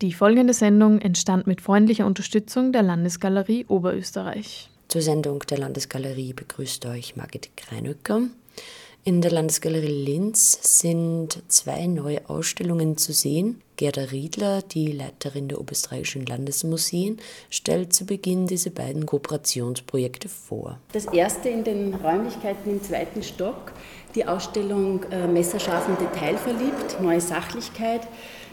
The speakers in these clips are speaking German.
Die folgende Sendung entstand mit freundlicher Unterstützung der Landesgalerie Oberösterreich. Zur Sendung der Landesgalerie begrüßt euch Margit Kreinöcker. In der Landesgalerie Linz sind zwei neue Ausstellungen zu sehen. Gerda Riedler, die Leiterin der Oberösterreichischen Landesmuseen, stellt zu Beginn diese beiden Kooperationsprojekte vor. Das erste in den Räumlichkeiten im zweiten Stock, die Ausstellung äh, Messerscharf und Detailverliebt, Neue Sachlichkeit.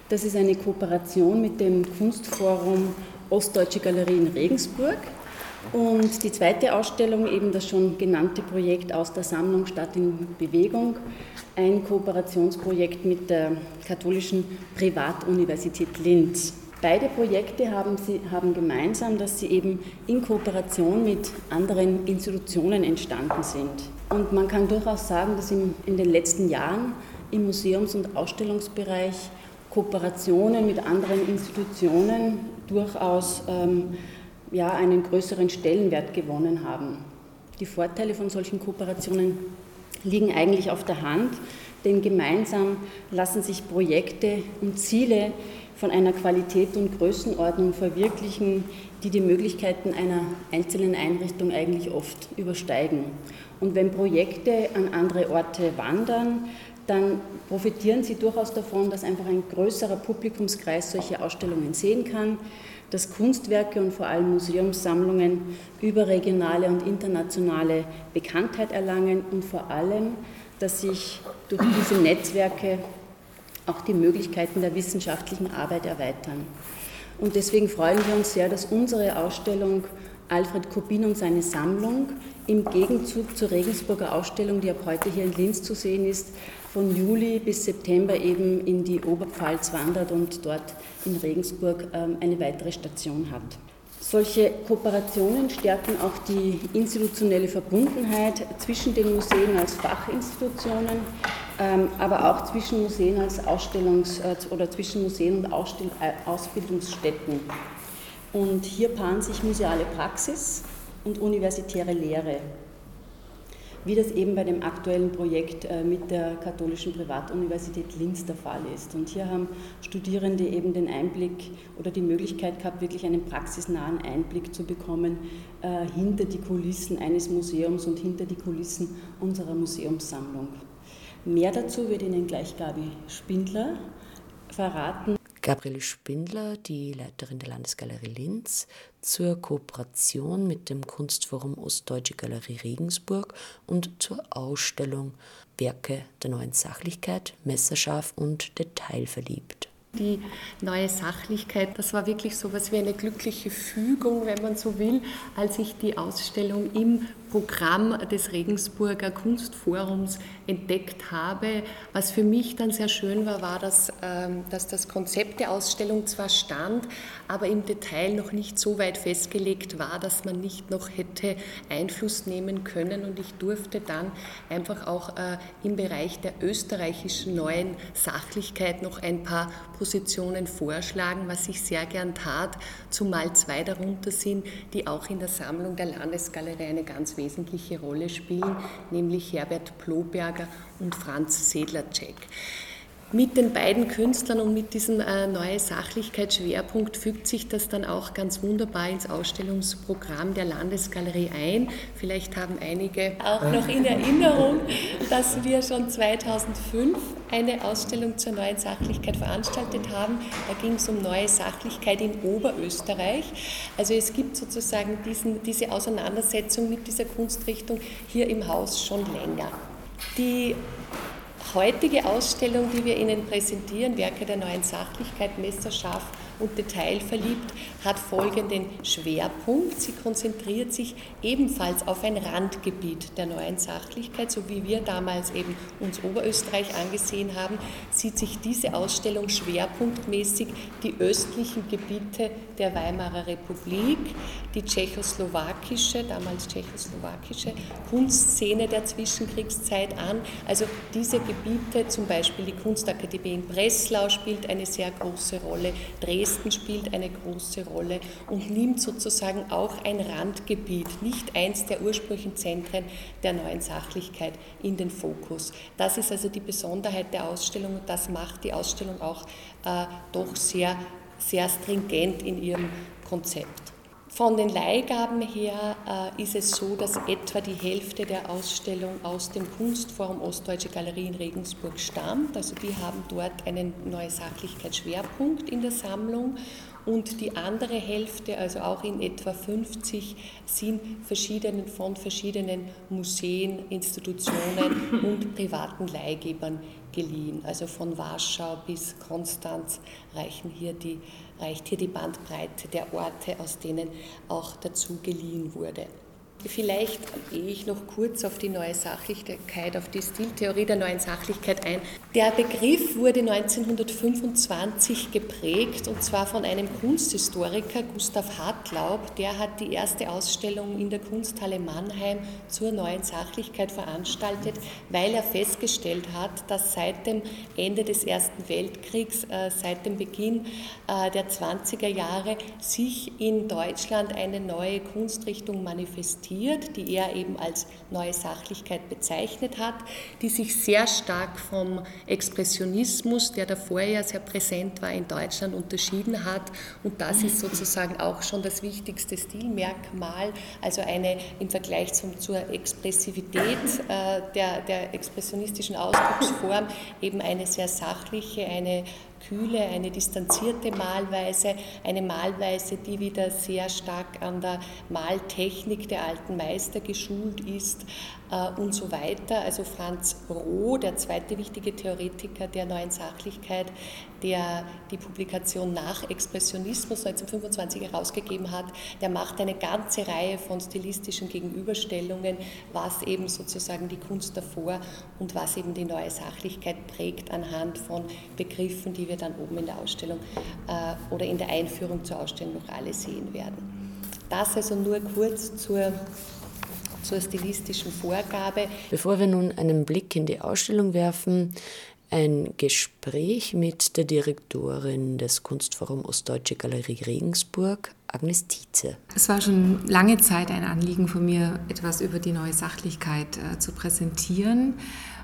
Das ist eine Kooperation mit dem Kunstforum Ostdeutsche Galerie in Regensburg. Und die zweite Ausstellung, eben das schon genannte Projekt aus der Sammlung Stadt in Bewegung, ein Kooperationsprojekt mit der katholischen Privatuniversität Linz. Beide Projekte haben, sie, haben gemeinsam, dass sie eben in Kooperation mit anderen Institutionen entstanden sind. Und man kann durchaus sagen, dass in, in den letzten Jahren im Museums- und Ausstellungsbereich Kooperationen mit anderen Institutionen durchaus ähm, ja, einen größeren Stellenwert gewonnen haben. Die Vorteile von solchen Kooperationen liegen eigentlich auf der Hand, denn gemeinsam lassen sich Projekte und Ziele von einer Qualität und Größenordnung verwirklichen, die die Möglichkeiten einer einzelnen Einrichtung eigentlich oft übersteigen. Und wenn Projekte an andere Orte wandern, dann profitieren sie durchaus davon, dass einfach ein größerer Publikumskreis solche Ausstellungen sehen kann dass Kunstwerke und vor allem Museumssammlungen überregionale und internationale Bekanntheit erlangen und vor allem, dass sich durch diese Netzwerke auch die Möglichkeiten der wissenschaftlichen Arbeit erweitern. Und deswegen freuen wir uns sehr, dass unsere Ausstellung Alfred Kubin und seine Sammlung im Gegenzug zur Regensburger Ausstellung, die ab heute hier in Linz zu sehen ist, von Juli bis September eben in die Oberpfalz wandert und dort in Regensburg ähm, eine weitere Station hat. Solche Kooperationen stärken auch die institutionelle Verbundenheit zwischen den Museen als Fachinstitutionen, ähm, aber auch zwischen Museen als Ausstellungs- äh, oder zwischen Museen und äh, Ausbildungsstätten. Und hier paaren sich museale Praxis und universitäre Lehre wie das eben bei dem aktuellen Projekt äh, mit der Katholischen Privatuniversität Linz der Fall ist. Und hier haben Studierende eben den Einblick oder die Möglichkeit gehabt, wirklich einen praxisnahen Einblick zu bekommen äh, hinter die Kulissen eines Museums und hinter die Kulissen unserer Museumssammlung. Mehr dazu wird Ihnen gleich Gabi Spindler verraten. Gabriele Spindler, die Leiterin der Landesgalerie Linz, zur Kooperation mit dem Kunstforum Ostdeutsche Galerie Regensburg und zur Ausstellung Werke der neuen Sachlichkeit, messerscharf und detailverliebt. Die neue Sachlichkeit, das war wirklich so etwas wie eine glückliche Fügung, wenn man so will, als ich die Ausstellung im Programm des Regensburger Kunstforums entdeckt habe. Was für mich dann sehr schön war, war, dass, ähm, dass das Konzept der Ausstellung zwar stand, aber im Detail noch nicht so weit festgelegt war, dass man nicht noch hätte Einfluss nehmen können. Und ich durfte dann einfach auch äh, im Bereich der österreichischen neuen Sachlichkeit noch ein paar Positionen vorschlagen, was ich sehr gern tat, zumal zwei darunter sind, die auch in der Sammlung der Landesgalerie eine ganz wesentliche Rolle spielen, nämlich Herbert Ploberger und Franz Sedlacek. Mit den beiden Künstlern und mit diesem äh, neuen Sachlichkeitsschwerpunkt fügt sich das dann auch ganz wunderbar ins Ausstellungsprogramm der Landesgalerie ein. Vielleicht haben einige auch noch in Erinnerung, dass wir schon 2005 eine Ausstellung zur neuen Sachlichkeit veranstaltet haben. Da ging es um neue Sachlichkeit in Oberösterreich. Also es gibt sozusagen diesen, diese Auseinandersetzung mit dieser Kunstrichtung hier im Haus schon länger. Die heutige Ausstellung, die wir Ihnen präsentieren, Werke der neuen Sachlichkeit, messerscharf und detailverliebt, hat folgenden Schwerpunkt. Sie konzentriert sich ebenfalls auf ein Randgebiet der neuen Sachlichkeit, so wie wir damals eben uns Oberösterreich angesehen haben, sieht sich diese Ausstellung schwerpunktmäßig die östlichen Gebiete der Weimarer Republik, die tschechoslowakische, damals tschechoslowakische Kunstszene der Zwischenkriegszeit an. Also diese Gebiete, zum Beispiel die Kunstakademie in Breslau spielt eine sehr große Rolle, Dresden spielt eine große Rolle. Rolle und nimmt sozusagen auch ein Randgebiet, nicht eins der ursprünglichen Zentren der neuen Sachlichkeit in den Fokus. Das ist also die Besonderheit der Ausstellung und das macht die Ausstellung auch äh, doch sehr sehr stringent in ihrem Konzept. Von den Leihgaben her äh, ist es so, dass etwa die Hälfte der Ausstellung aus dem Kunstforum Ostdeutsche Galerie in Regensburg stammt. Also die haben dort einen neuen Sachlichkeitsschwerpunkt in der Sammlung und die andere Hälfte, also auch in etwa 50, sind verschiedenen, von verschiedenen Museen, Institutionen und privaten Leihgebern geliehen. Also von Warschau bis Konstanz reichen hier die reicht hier die Bandbreite der Orte, aus denen auch dazu geliehen wurde. Vielleicht gehe ich noch kurz auf die neue Sachlichkeit, auf die Stiltheorie der neuen Sachlichkeit ein. Der Begriff wurde 1925 geprägt und zwar von einem Kunsthistoriker, Gustav Hartlaub. Der hat die erste Ausstellung in der Kunsthalle Mannheim zur neuen Sachlichkeit veranstaltet, weil er festgestellt hat, dass seit dem Ende des Ersten Weltkriegs, äh, seit dem Beginn äh, der 20er Jahre, sich in Deutschland eine neue Kunstrichtung manifestiert interpretiert, die er eben als neue Sachlichkeit bezeichnet hat, die sich sehr stark vom Expressionismus, der davor ja sehr präsent war in Deutschland, unterschieden hat. Und das ist sozusagen auch schon das wichtigste Stilmerkmal, also eine im Vergleich zum, zur Expressivität äh, der, der expressionistischen Ausdrucksform eben eine sehr sachliche, eine kühle, eine distanzierte Malweise, eine Malweise, die wieder sehr stark an der Maltechnik der alten Meister geschult ist, äh, und so weiter. Also Franz Roh, der zweite wichtige Theoretiker der neuen Sachlichkeit, der die Publikation nach Expressionismus 1925 herausgegeben hat, der macht eine ganze Reihe von stilistischen Gegenüberstellungen, was eben sozusagen die Kunst davor und was eben die neue Sachlichkeit prägt anhand von Begriffen, die wir dann oben in der Ausstellung äh, oder in der Einführung zur Ausstellung noch alle sehen werden. Das also nur kurz zur zur stilistischen Vorgabe. Bevor wir nun einen Blick in die Ausstellung werfen, ein Gespräch mit der Direktorin des Kunstforum Ostdeutsche Galerie Regensburg, Agnes Tietze. Es war schon lange Zeit ein Anliegen von mir, etwas über die neue Sachlichkeit äh, zu präsentieren,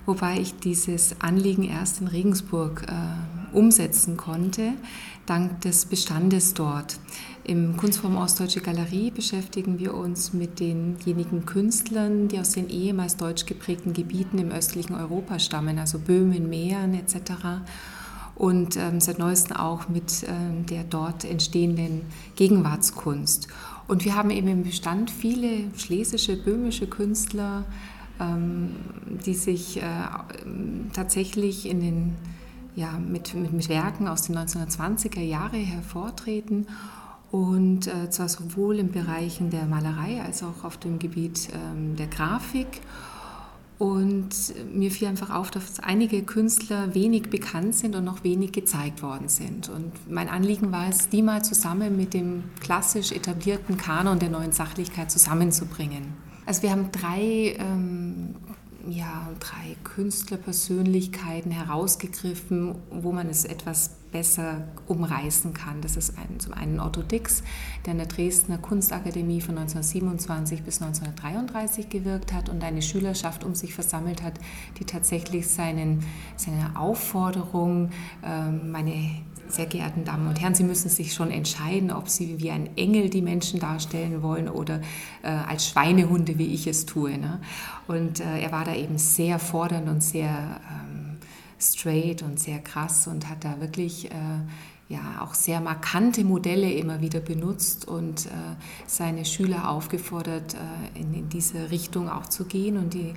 wobei ich dieses Anliegen erst in Regensburg äh, umsetzen konnte, dank des Bestandes dort. Im Kunstforum Ostdeutsche Galerie beschäftigen wir uns mit denjenigen Künstlern, die aus den ehemals deutsch geprägten Gebieten im östlichen Europa stammen, also Böhmen, Mähren etc. Und ähm, seit neuestem auch mit ähm, der dort entstehenden Gegenwartskunst. Und wir haben eben im Bestand viele schlesische, böhmische Künstler, ähm, die sich äh, tatsächlich in den, ja, mit, mit, mit Werken aus den 1920er Jahren hervortreten und äh, zwar sowohl in Bereichen der Malerei als auch auf dem Gebiet ähm, der Grafik. Und mir fiel einfach auf, dass einige Künstler wenig bekannt sind und noch wenig gezeigt worden sind. Und mein Anliegen war es, die mal zusammen mit dem klassisch etablierten Kanon der neuen Sachlichkeit zusammenzubringen. Also wir haben drei ähm, ja, drei Künstlerpersönlichkeiten herausgegriffen, wo man es etwas besser umreißen kann. Das ist ein, zum einen Otto Dix, der in der Dresdner Kunstakademie von 1927 bis 1933 gewirkt hat und eine Schülerschaft um sich versammelt hat, die tatsächlich seinen, seine Aufforderung, ähm, meine sehr geehrten Damen und Herren, Sie müssen sich schon entscheiden, ob Sie wie ein Engel die Menschen darstellen wollen oder äh, als Schweinehunde, wie ich es tue. Ne? Und äh, er war da eben sehr fordernd und sehr ähm, straight und sehr krass und hat da wirklich äh, ja auch sehr markante Modelle immer wieder benutzt und äh, seine Schüler aufgefordert, äh, in, in, diese Richtung auch zu gehen und die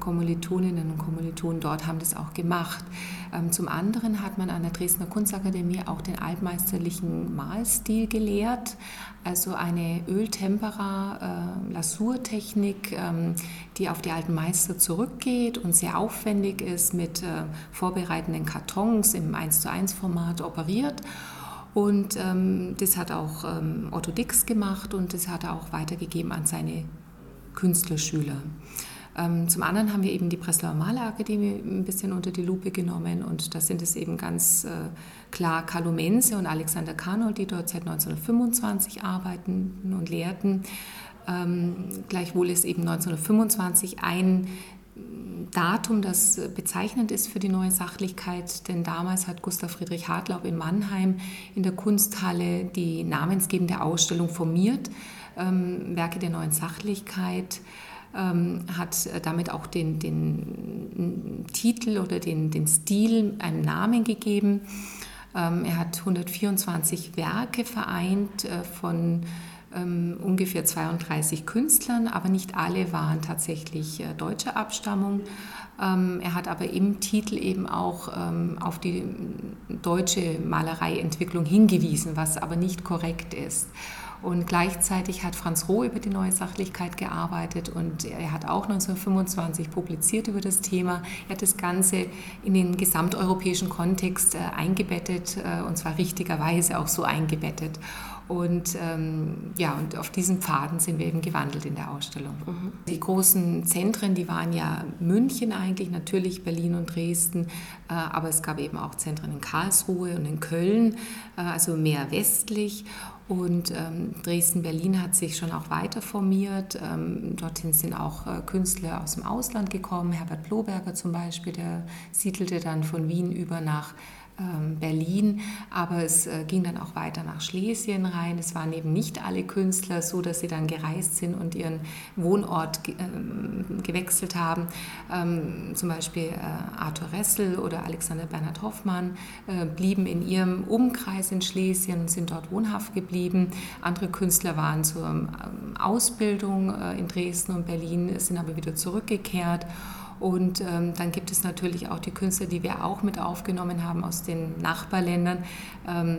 Kommilitoninnen und Kommilitonen dort haben das auch gemacht. Ähm, zum anderen hat man an der Dresdner Kunstakademie auch den altmeisterlichen Malstil gelehrt, also eine Öltempera-Lasurtechnik, äh, ähm, die auf die alten Meister zurückgeht und sehr aufwendig ist, mit äh, vorbereitenden Kartons im 1 zu 1 Format operiert. Und ähm, das hat auch ähm, Otto Dix gemacht und das hat er auch weitergegeben an seine Künstlerschüler. Ähm, zum anderen haben wir eben die Breslauer Malerakademie ein bisschen unter die Lupe genommen und da sind es eben ganz äh, klar Carlo Mense und Alexander Karnold, die dort seit 1925 arbeiten und lehrten. Ähm, gleichwohl ist eben 1925 ein Datum, das bezeichnend ist für die neue Sachlichkeit, denn damals hat Gustav Friedrich Hartlaub in Mannheim in der Kunsthalle die namensgebende Ausstellung formiert, ähm, Werke der neuen Sachlichkeit, ähm, hat damit auch den, den Titel oder den, den Stil einen Namen gegeben. Ähm, er hat 124 Werke vereint äh, von ähm, ungefähr 32 Künstlern, aber nicht alle waren tatsächlich äh, deutscher Abstammung. Ähm, er hat aber im Titel eben auch ähm, auf die deutsche Malereientwicklung hingewiesen, was aber nicht korrekt ist. Und gleichzeitig hat Franz Roh über die neue Sachlichkeit gearbeitet und er hat auch 1925 publiziert über das Thema. Er hat das Ganze in den gesamteuropäischen Kontext äh, eingebettet äh, und zwar richtigerweise auch so eingebettet. Und ähm, ja, und auf diesen Pfaden sind wir eben gewandelt in der Ausstellung. Mhm. Die großen Zentren, die waren ja München eigentlich, natürlich Berlin und Dresden, äh, aber es gab eben auch Zentren in Karlsruhe und in Köln, äh, also mehr westlich. Und ähm, Dresden-Berlin hat sich schon auch weiter formiert. Ähm, dorthin sind auch äh, Künstler aus dem Ausland gekommen. Herbert Bloberger zum Beispiel, der siedelte dann von Wien über nach Berlin, aber es äh, ging dann auch weiter nach Schlesien rein. Es waren eben nicht alle Künstler so, dass sie dann gereist sind und ihren Wohnort ähm, gewechselt haben. Ähm, zum Beispiel äh, Arthur Ressel oder Alexander Bernhard Hoffmann äh, blieben in ihrem Umkreis in Schlesien und sind dort wohnhaft geblieben. Andere Künstler waren zur Ausbildung in Dresden und Berlin, sind aber wieder zurückgekehrt. Und ähm, dann gibt es natürlich auch die Künstler, die wir auch mit aufgenommen haben aus den Nachbarländern. Ähm,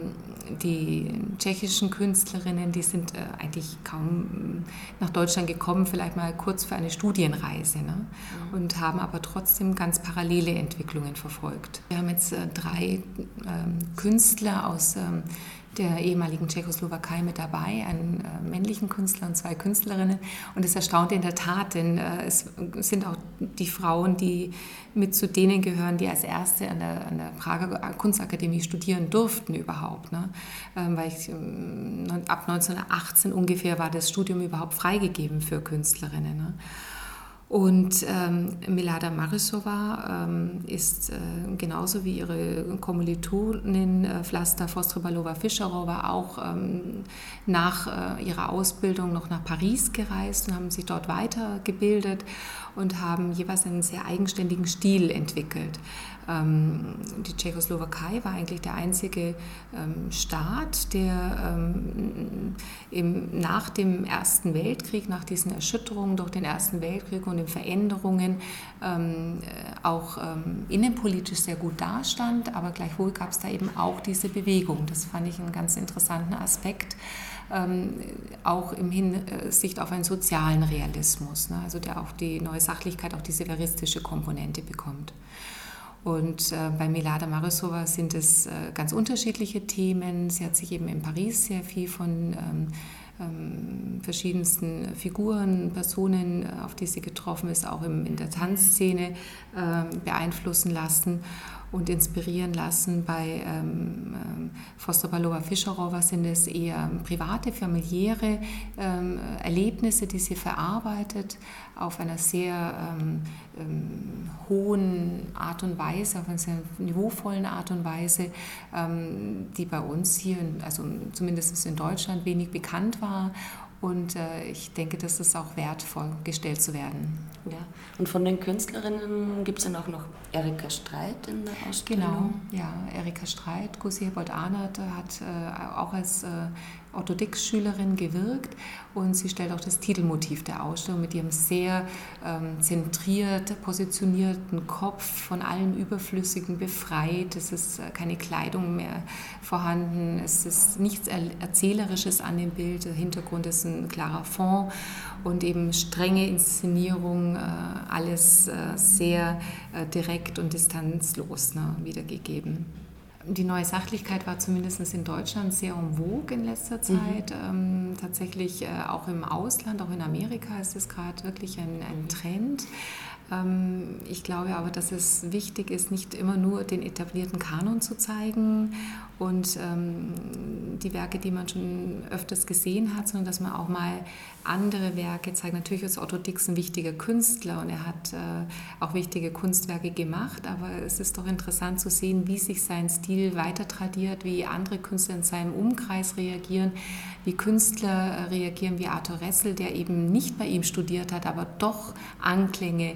die tschechischen Künstlerinnen, die sind äh, eigentlich kaum nach Deutschland gekommen, vielleicht mal kurz für eine Studienreise ne? Mhm. und haben aber trotzdem ganz parallele Entwicklungen verfolgt. Wir haben jetzt äh, drei ähm, Künstler aus ähm, der ehemaligen Tschechoslowakei mit dabei, einen äh, männlichen Künstler und zwei Künstlerinnen. Und es erstaunt in der Tat, denn äh, es sind auch die Frauen, die mit zu denen gehören, die als Erste an der, an der Prager Kunstakademie studieren durften überhaupt. Ne? Ähm, weil ich, ähm, ab 1918 ungefähr war das Studium überhaupt freigegeben für Künstlerinnen. Ne? Und ähm, Milada Marisova ähm, ist äh, genauso wie ihre Kommilitonin äh, Vlasta Fostrebalova-Fischerova auch ähm, nach äh, ihrer Ausbildung noch nach Paris gereist und haben sich dort weitergebildet und haben jeweils einen sehr eigenständigen Stil entwickelt. Ähm, die Tschechoslowakei war eigentlich der einzige ähm, Staat, der ähm, nach dem Ersten Weltkrieg, nach diesen Erschütterungen durch den Ersten Weltkrieg und den Veränderungen auch innenpolitisch sehr gut dastand, aber gleichwohl gab es da eben auch diese Bewegung. Das fand ich einen ganz interessanten Aspekt. auch im Hinsicht auf einen sozialen Realismus, ne? also der auch die neue Sachlichkeit, auch diese veristische Komponente bekommt. Und äh, bei Milada Marisova sind es äh, ganz unterschiedliche Themen. Sie hat sich eben in Paris sehr viel von ähm, ähm, verschiedensten Figuren, Personen, äh, auf die sie getroffen ist, auch im, in der Tanzszene äh, beeinflussen lassen und inspirieren lassen. Bei ähm, ähm Foster Balova Fischerova sind es eher private, familiäre ähm, Erlebnisse, die sie verarbeitet auf einer sehr ähm, ähm, hohen Art und Weise, auf einer sehr niveauvollen Art und Weise, ähm, die bei uns hier, also zumindest in Deutschland, wenig bekannt war und äh, ich denke, das ist auch wertvoll, gestellt zu werden. Ja. Und von den Künstlerinnen gibt es dann auch noch Erika Streit in der Ausstellung? Genau, ja, Erika Streit, Gusi Hebold-Arnert hat äh, auch als äh, Orthodox-Schülerin gewirkt und sie stellt auch das Titelmotiv der Ausstellung mit ihrem sehr ähm, zentriert positionierten Kopf von allem Überflüssigen befreit. Es ist äh, keine Kleidung mehr vorhanden, es ist nichts Erzählerisches an dem Bild, der Hintergrund ist ein klarer Fond und eben strenge Inszenierung, äh, alles äh, sehr äh, direkt und distanzlos ne, wiedergegeben. Die neue Sachlichkeit war zumindest in Deutschland sehr en vogue in letzter mhm. Zeit. Mhm. Ähm, tatsächlich äh, auch im Ausland, auch in Amerika ist es gerade wirklich ein, ein Trend. Ähm, ich glaube aber, dass es wichtig ist, nicht immer nur den etablierten Kanon zu zeigen und ähm, die Werke, die man schon öfters gesehen hat, sondern dass man auch mal andere Werke zeigt. Natürlich ist Otto Dix ein wichtiger Künstler und er hat äh, auch wichtige Kunstwerke gemacht, aber es ist doch interessant zu sehen, wie sich sein Stil weiter tradiert, wie andere Künstler in seinem Umkreis reagieren, wie Künstler reagieren wie Arthur Ressel, der eben nicht bei ihm studiert hat, aber doch Anklänge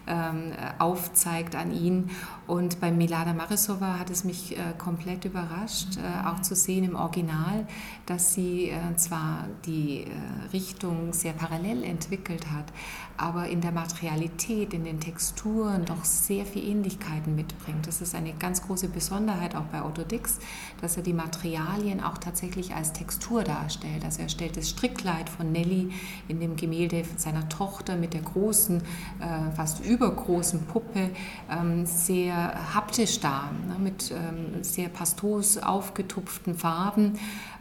ähm, aufzeigt an ihn. Und bei Milada Marisova hat es mich äh, komplett überrascht, äh, auch zu sehen im Original, dass sie äh, zwar die äh, Richtung sehr parallel entwickelt hat, aber in der Materialität, in den Texturen doch sehr viele Ähnlichkeiten mitbringt. Das ist eine ganz große Besonderheit auch bei Otto Dix, dass er die Materialien auch tatsächlich als Textur darstellt. Also er stellt das Strickkleid von Nelly in dem Gemälde seiner Tochter mit der großen, äh, fast übergroßen Puppe ähm, sehr haptisch dar, ne, mit ähm, sehr pastos aufgetupften Farben,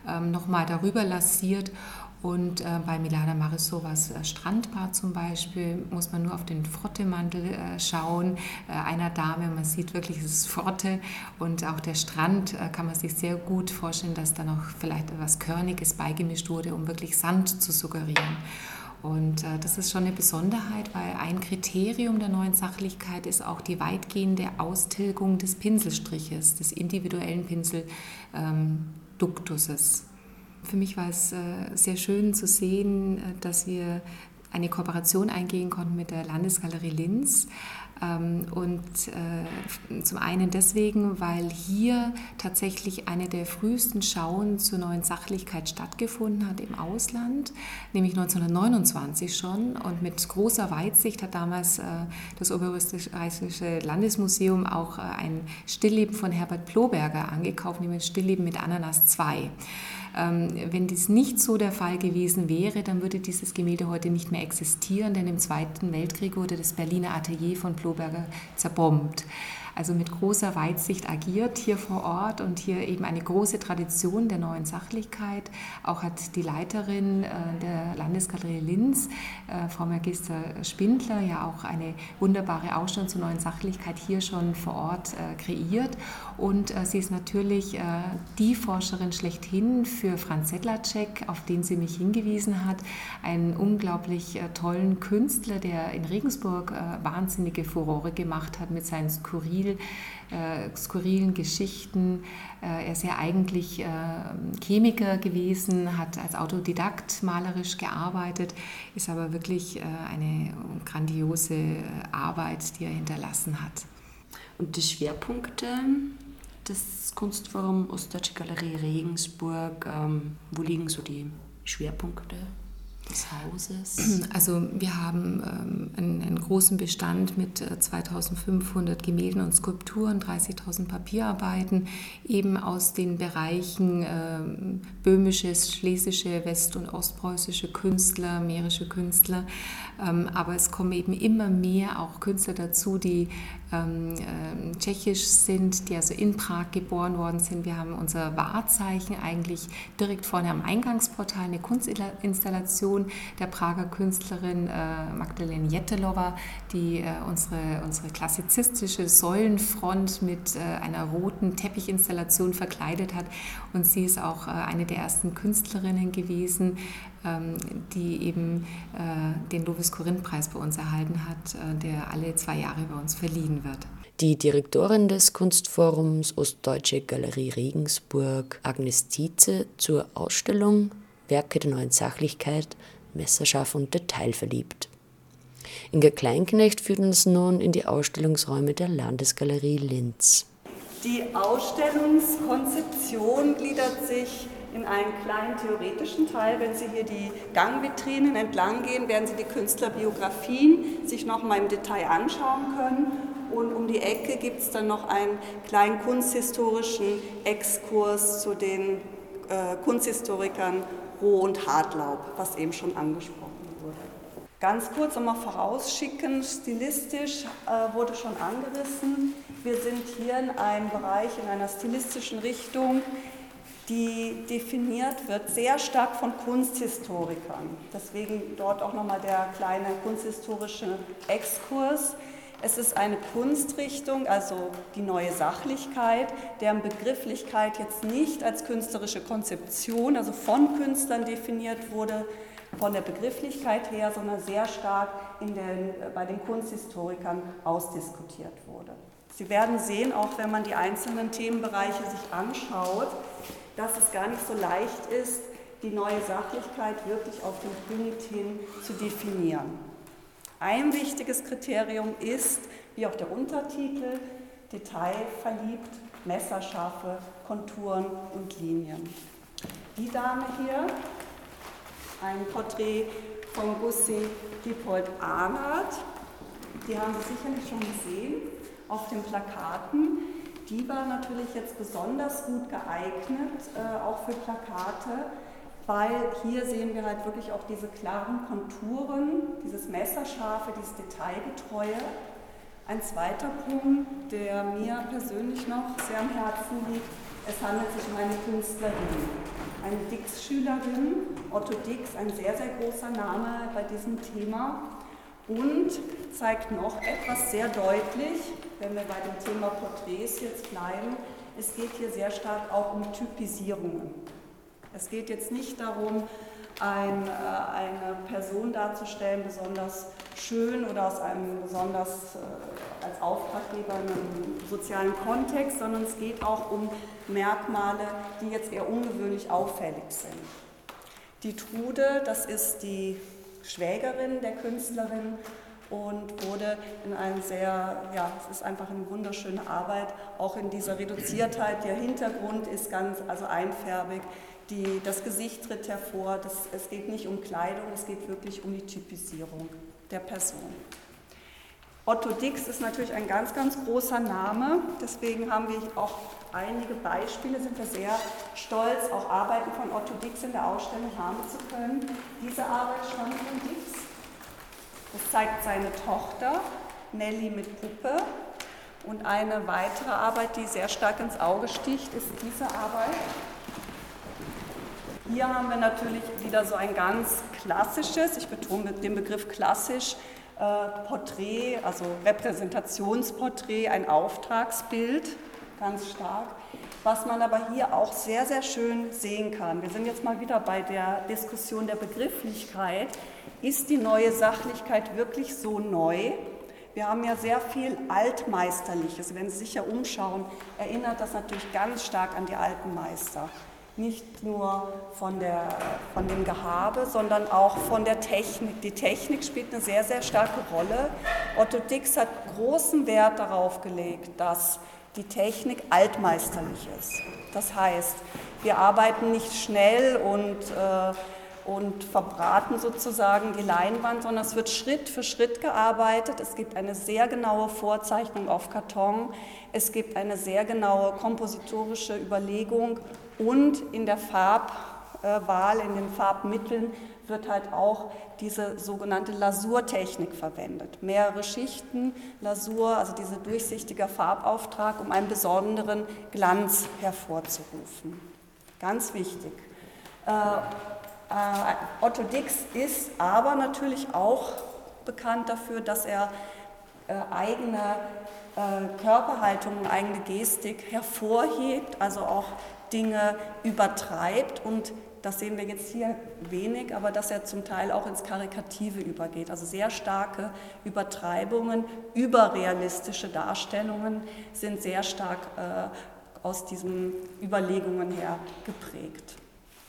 ähm, nochmal darüber lassiert und äh, bei Milana Marisovas äh, Strandbad zum Beispiel muss man nur auf den Frottemantel äh, schauen äh, einer Dame. Man sieht wirklich, es ist Frotte und auch der Strand äh, kann man sich sehr gut vorstellen, dass da noch vielleicht etwas Körniges beigemischt wurde, um wirklich Sand zu suggerieren. Und äh, das ist schon eine Besonderheit, weil ein Kriterium der neuen Sachlichkeit ist auch die weitgehende Austilgung des Pinselstriches, des individuellen Pinselduktuses. Ähm, für mich war es äh, sehr schön zu sehen, äh, dass wir eine Kooperation eingehen konnten mit der Landesgalerie Linz. Ähm, und äh, zum einen deswegen, weil hier tatsächlich eine der frühesten Schauen zur neuen Sachlichkeit stattgefunden hat im Ausland, nämlich 1929 schon. Und mit großer Weitsicht hat damals das Oberösterreichische Landesmuseum auch ein Stillleben von Herbert Ploberger angekauft, nämlich Stillleben mit Ananas 2. Ähm, wenn dies nicht so der Fall gewesen wäre, dann würde dieses Gemälde heute nicht mehr existieren, denn im Zweiten Weltkrieg wurde das Berliner Atelier von Bloberger zerbombt also mit großer Weitsicht agiert hier vor Ort und hier eben eine große Tradition der neuen Sachlichkeit. Auch hat die Leiterin äh, der Landesgalerie Linz, äh, Frau Magister Spindler, ja auch eine wunderbare Ausstellung zur neuen Sachlichkeit hier schon vor Ort äh, kreiert. Und sie ist natürlich die Forscherin schlechthin für Franz Sedlacek, auf den sie mich hingewiesen hat. Einen unglaublich tollen Künstler, der in Regensburg wahnsinnige Furore gemacht hat mit seinen skurrilen viel äh, skurrilen Geschichten. Äh, er ist ja eigentlich äh, Chemiker gewesen, hat als Autodidakt malerisch gearbeitet, ist aber wirklich äh, eine grandiose äh, Arbeit, die er hinterlassen hat. Und die Schwerpunkte des Kunstforums Ostdeutsche Galerie Regensburg, ähm, wo liegen so die Schwerpunkte? Des Hauses? Also wir haben ähm, einen, einen, großen Bestand mit äh, 2500 Gemälden und Skulpturen, 30.000 Papierarbeiten, eben aus den Bereichen äh, böhmisches, schlesische, west- und ostpreußische Künstler, mährische Künstler. Ähm, aber es kommen eben immer mehr auch Künstler dazu, die ähm, äh, tschechisch sind, die also in Prag geboren worden sind. Wir haben unser Wahrzeichen eigentlich direkt vorne am Eingangsportal, eine Kunstinstallation der Prager Künstlerin äh, Magdalene Jettelova, die äh, unsere, unsere klassizistische Säulenfront mit äh, einer roten Teppichinstallation verkleidet hat. Und sie ist auch äh, eine der ersten Künstlerinnen gewesen, ähm, die eben äh, den Lovis Corinth-Preis bei uns erhalten hat, äh, der alle zwei Jahre bei uns verliehen wird. Die Direktorin des Kunstforums Ostdeutsche Galerie Regensburg, Agnes Tietze, zur Ausstellung Werke der neuen Sachlichkeit, messerscharf und detailverliebt. Inge Kleinknecht führt uns nun in die Ausstellungsräume der Landesgalerie Linz. Die Ausstellungskonzeption gliedert sich in einen kleinen theoretischen Teil. Wenn Sie hier die Gangvitrinen entlang gehen, werden Sie die Künstlerbiografien sich noch mal im Detail anschauen können. Und um die Ecke gibt es dann noch einen kleinen kunsthistorischen Exkurs zu den äh, Kunsthistorikern Roh und Hartlaub, was eben schon angesprochen wurde. Ganz kurz nochmal vorausschicken, stilistisch äh, wurde schon angerissen. Wir sind hier in einem Bereich, in einer stilistischen Richtung, die definiert wird sehr stark von Kunsthistorikern. Deswegen dort auch nochmal der kleine kunsthistorische Exkurs. Es ist eine Kunstrichtung, also die neue Sachlichkeit, deren Begrifflichkeit jetzt nicht als künstlerische Konzeption, also von Künstlern definiert wurde, von der Begrifflichkeit her, sondern sehr stark den, bei den Kunsthistorikern ausdiskutiert wurde. Sie werden sehen, auch wenn man die einzelnen Themenbereiche sich anschaut, dass es gar nicht so leicht ist, die neue Sachlichkeit wirklich auf den Punkt hin zu definieren. Ein wichtiges Kriterium ist, wie auch der Untertitel, detailverliebt, messerscharfe Konturen und Linien. Die Dame hier, ein Porträt von Gussi Diepold Arnert, die haben Sie sicherlich schon gesehen auf den Plakaten. Die war natürlich jetzt besonders gut geeignet, äh, auch für Plakate, weil hier sehen wir halt wirklich auch diese klaren Konturen, dieses Messerscharfe, dieses Detailgetreue. Ein zweiter Punkt, der mir persönlich noch sehr am Herzen liegt, es handelt sich um eine Künstlerin, eine Dix-Schülerin, Otto Dix, ein sehr, sehr großer Name bei diesem Thema und zeigt noch etwas sehr deutlich, wenn wir bei dem Thema Porträts jetzt bleiben, es geht hier sehr stark auch um Typisierungen. Es geht jetzt nicht darum, ein, äh, eine Person darzustellen, besonders schön oder aus einem besonders äh, als Auftraggeber in einem sozialen Kontext, sondern es geht auch um Merkmale, die jetzt eher ungewöhnlich auffällig sind. Die Trude, das ist die Schwägerin der Künstlerin und wurde in einem sehr, ja, es ist einfach eine wunderschöne Arbeit, auch in dieser Reduziertheit. Der Hintergrund ist ganz, also einfärbig, die, das Gesicht tritt hervor. Das, es geht nicht um Kleidung, es geht wirklich um die Typisierung der Person. Otto Dix ist natürlich ein ganz, ganz großer Name. Deswegen haben wir auch einige Beispiele, sind wir sehr stolz, auch Arbeiten von Otto Dix in der Ausstellung haben zu können. Diese Arbeit stammt von Dix. Das zeigt seine Tochter, Nelly mit Puppe. Und eine weitere Arbeit, die sehr stark ins Auge sticht, ist diese Arbeit. Hier haben wir natürlich wieder so ein ganz klassisches, ich betone den Begriff klassisch, Porträt, also Repräsentationsporträt, ein Auftragsbild, ganz stark. Was man aber hier auch sehr, sehr schön sehen kann, wir sind jetzt mal wieder bei der Diskussion der Begrifflichkeit, ist die neue Sachlichkeit wirklich so neu? Wir haben ja sehr viel Altmeisterliches. Wenn Sie sich ja umschauen, erinnert das natürlich ganz stark an die alten Meister nicht nur von, der, von dem Gehabe, sondern auch von der Technik. Die Technik spielt eine sehr, sehr starke Rolle. Otto Dix hat großen Wert darauf gelegt, dass die Technik altmeisterlich ist. Das heißt, wir arbeiten nicht schnell und, äh, und verbraten sozusagen die Leinwand, sondern es wird Schritt für Schritt gearbeitet. Es gibt eine sehr genaue Vorzeichnung auf Karton. Es gibt eine sehr genaue kompositorische Überlegung und in der Farbwahl, in den Farbmitteln wird halt auch diese sogenannte Lasurtechnik verwendet. Mehrere Schichten Lasur, also dieser durchsichtige Farbauftrag, um einen besonderen Glanz hervorzurufen. Ganz wichtig. Äh, Otto Dix ist aber natürlich auch bekannt dafür, dass er äh, eigene äh, Körperhaltung und eigene Gestik hervorhebt, also auch Dinge übertreibt und das sehen wir jetzt hier wenig, aber dass er zum Teil auch ins Karikative übergeht. Also sehr starke Übertreibungen, überrealistische Darstellungen sind sehr stark äh, aus diesen Überlegungen her geprägt.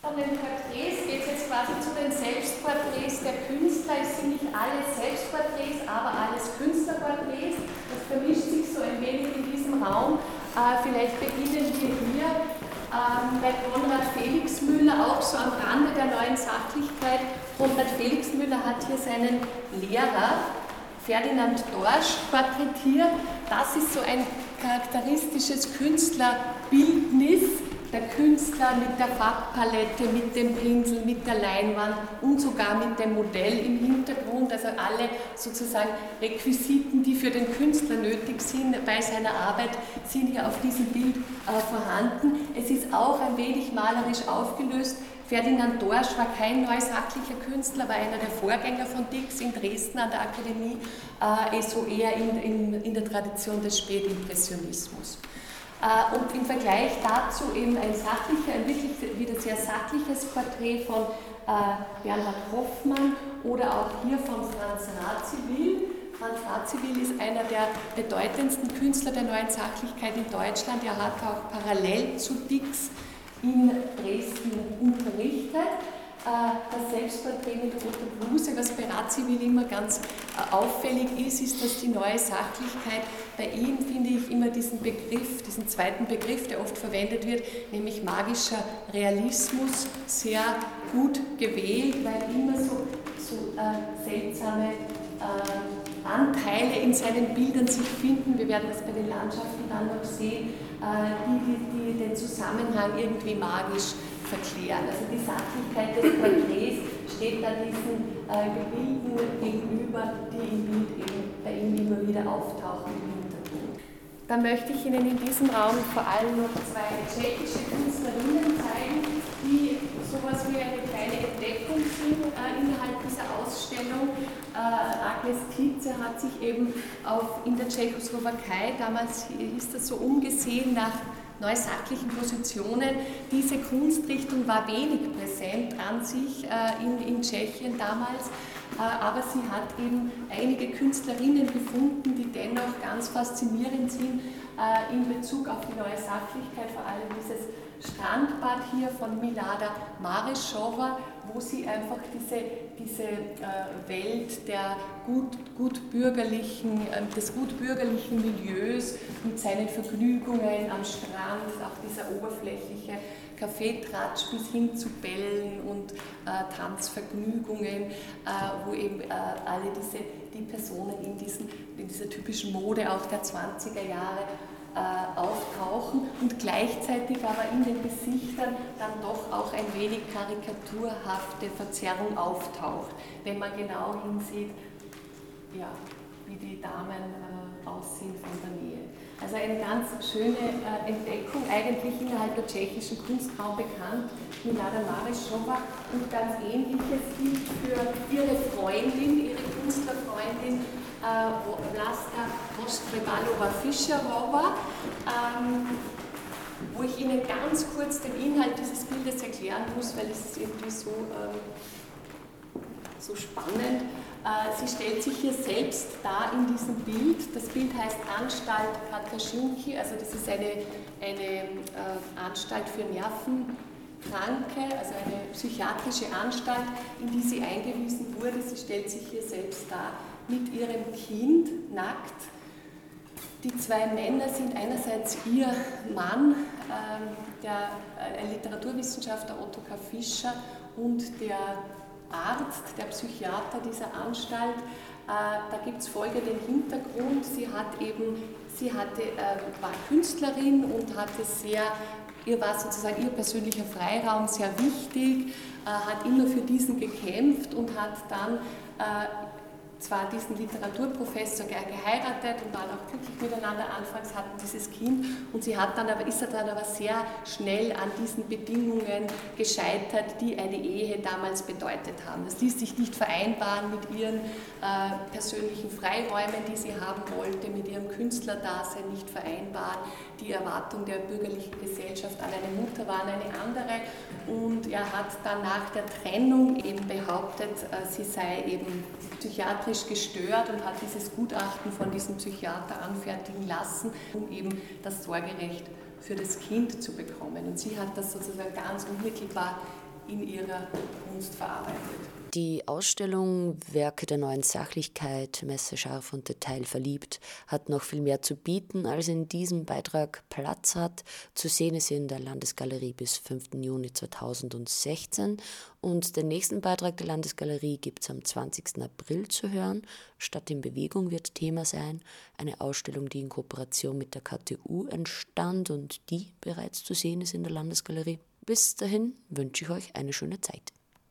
Von den Porträts geht es jetzt quasi zu den Selbstporträts der Künstler. Es sind nicht alle Selbstporträts, aber alles Künstlerporträts. Das vermischt sich so ein wenig in diesem Raum. Äh, vielleicht beginnen wir hier ähm, bei Konrad Felixmüller auch so am Rande der neuen Sachlichkeit. Konrad Felixmüller hat hier seinen Lehrer Ferdinand Dorsch porträtiert. Das ist so ein charakteristisches Künstlerbildnis. Der Künstler mit der Farbpalette, mit dem Pinsel, mit der Leinwand und sogar mit dem Modell im Hintergrund, also alle sozusagen Requisiten, die für den Künstler nötig sind bei seiner Arbeit, sind hier auf diesem Bild äh, vorhanden. Es ist auch ein wenig malerisch aufgelöst. Ferdinand Dorsch war kein neusachlicher Künstler, war einer der Vorgänger von Dix in Dresden an der Akademie, äh, so eher in, in, in der Tradition des Spätimpressionismus. Äh, und im Vergleich dazu eben ein sachlicher, ein wirklich wieder sehr sachliches Porträt von äh, Bernhard Hoffmann oder auch hier von Franz Radziwill. Franz Radziwill ist einer der bedeutendsten Künstler der neuen Sachlichkeit in Deutschland. Er hat auch parallel zu Dix in Dresden unterrichtet. Äh, das Selbstporträt mit roter Bluse, was bei Radziwill immer ganz auffällig ist, ist, dass die neue Sachlichkeit bei ihm, finde ich, immer diesen Begriff, diesen zweiten Begriff, der oft verwendet wird, nämlich magischer Realismus, sehr gut gewählt, weil immer so, so äh, seltsame äh, Anteile in seinen Bildern sich finden. Wir werden das bei den Landschaften dann noch sehen, äh, die, die, die den Zusammenhang irgendwie magisch verklären. Also die Sachlichkeit des Porträts steht da diesen äh, Gebilden gegenüber, die im Bild eben bei ihm immer wieder auftauchen. Dann möchte ich Ihnen in diesem Raum vor allem noch zwei tschechische Künstlerinnen zeigen, die sowas wie eine kleine Entdeckung sind äh, innerhalb dieser Ausstellung. Äh, Agnes Tietze hat sich eben auf, in der Tschechoslowakei, damals hieß das so umgesehen nach neusachlichen Positionen. Diese Kunstrichtung war wenig präsent an sich äh, in, in Tschechien damals, aber sie hat eben einige Künstlerinnen gefunden, die dennoch ganz faszinierend sind äh, in Bezug auf die neue Sachlichkeit, vor allem dieses Strandbad hier von Milada Mareschowa, wo sie einfach diese, diese äh, Welt der gut, gutbürgerlichen, äh, des gutbürgerlichen Milieus mit seinen Vergnügungen am Strand, auch dieser oberflächliche Kaffeetratsch bis hin zu Bällen und äh, Tanzvergnügungen, äh, wo eben äh, alle diese die Personen in, diesen, in dieser typischen Mode auch der 20er Jahre äh, auftauchen und gleichzeitig aber in den Gesichtern dann doch auch ein wenig karikaturhafte Verzerrung auftaucht, wenn man genau hinsieht, ja, wie die Damen äh, aussehen von der Nähe. Also eine ganz schöne äh, Entdeckung, eigentlich innerhalb der tschechischen Kunstraum bekannt, Milada Marischowa und ganz ähnliches gilt für ihre Freundin, ihre Künstlerfreundin äh, Vlasta Postrevalova-Fischerova, ähm, wo ich Ihnen ganz kurz den Inhalt dieses Bildes erklären muss, weil es irgendwie so, ähm, so spannend. Äh, sie stellt sich hier selbst dar in diesem Bild. Das Bild heißt Anstalt Katraschinki, also das ist eine, eine äh, Anstalt für Nervenkranke, also eine psychiatrische Anstalt, in die sie eingewiesen wurde. Sie stellt sich hier selbst dar mit ihrem Kind nackt. Die zwei Männer sind einerseits ihr Mann, ähm, der äh, Literaturwissenschaftler Ottokar Fischer und der Arzt, der Psychiater dieser Anstalt. Äh, da gibt es folgenden Hintergrund. Sie hat eben, sie hatte, äh, war Künstlerin und hatte sehr, ihr war sozusagen ihr persönlicher Freiraum sehr wichtig, hat immer für diesen gekämpft und hat dann zwar diesen Literaturprofessor geheiratet und waren auch glücklich miteinander. Anfangs hatten dieses Kind und sie hat dann aber, ist dann aber sehr schnell an diesen Bedingungen gescheitert, die eine Ehe damals bedeutet haben. Das ließ sich nicht vereinbaren mit ihren äh, persönlichen Freiräumen, die sie haben wollte, mit ihrem Künstlerdasein nicht vereinbaren. Die Erwartung der bürgerlichen Gesellschaft an eine Mutter war eine andere und er hat dann nach der Trennung eben behauptet, äh, sie sei eben psychiatrisch gestört und hat dieses Gutachten von diesem Psychiater anfertigen lassen, um eben das Sorgerecht für das Kind zu bekommen. Und sie hat das sozusagen ganz unmittelbar in ihrer Kunst verarbeitet. Die Ausstellung Werke der neuen Sachlichkeit, messerscharf und detailverliebt, hat noch viel mehr zu bieten, als in diesem Beitrag Platz hat. Zu sehen ist sie in der Landesgalerie bis 5. Juni 2016 und den nächsten Beitrag der Landesgalerie gibt es am 20. April zu hören. Stadt in Bewegung wird Thema sein, eine Ausstellung, die in Kooperation mit der KTU entstand und die bereits zu sehen ist in der Landesgalerie. Bis dahin wünsche ich euch eine schöne Zeit.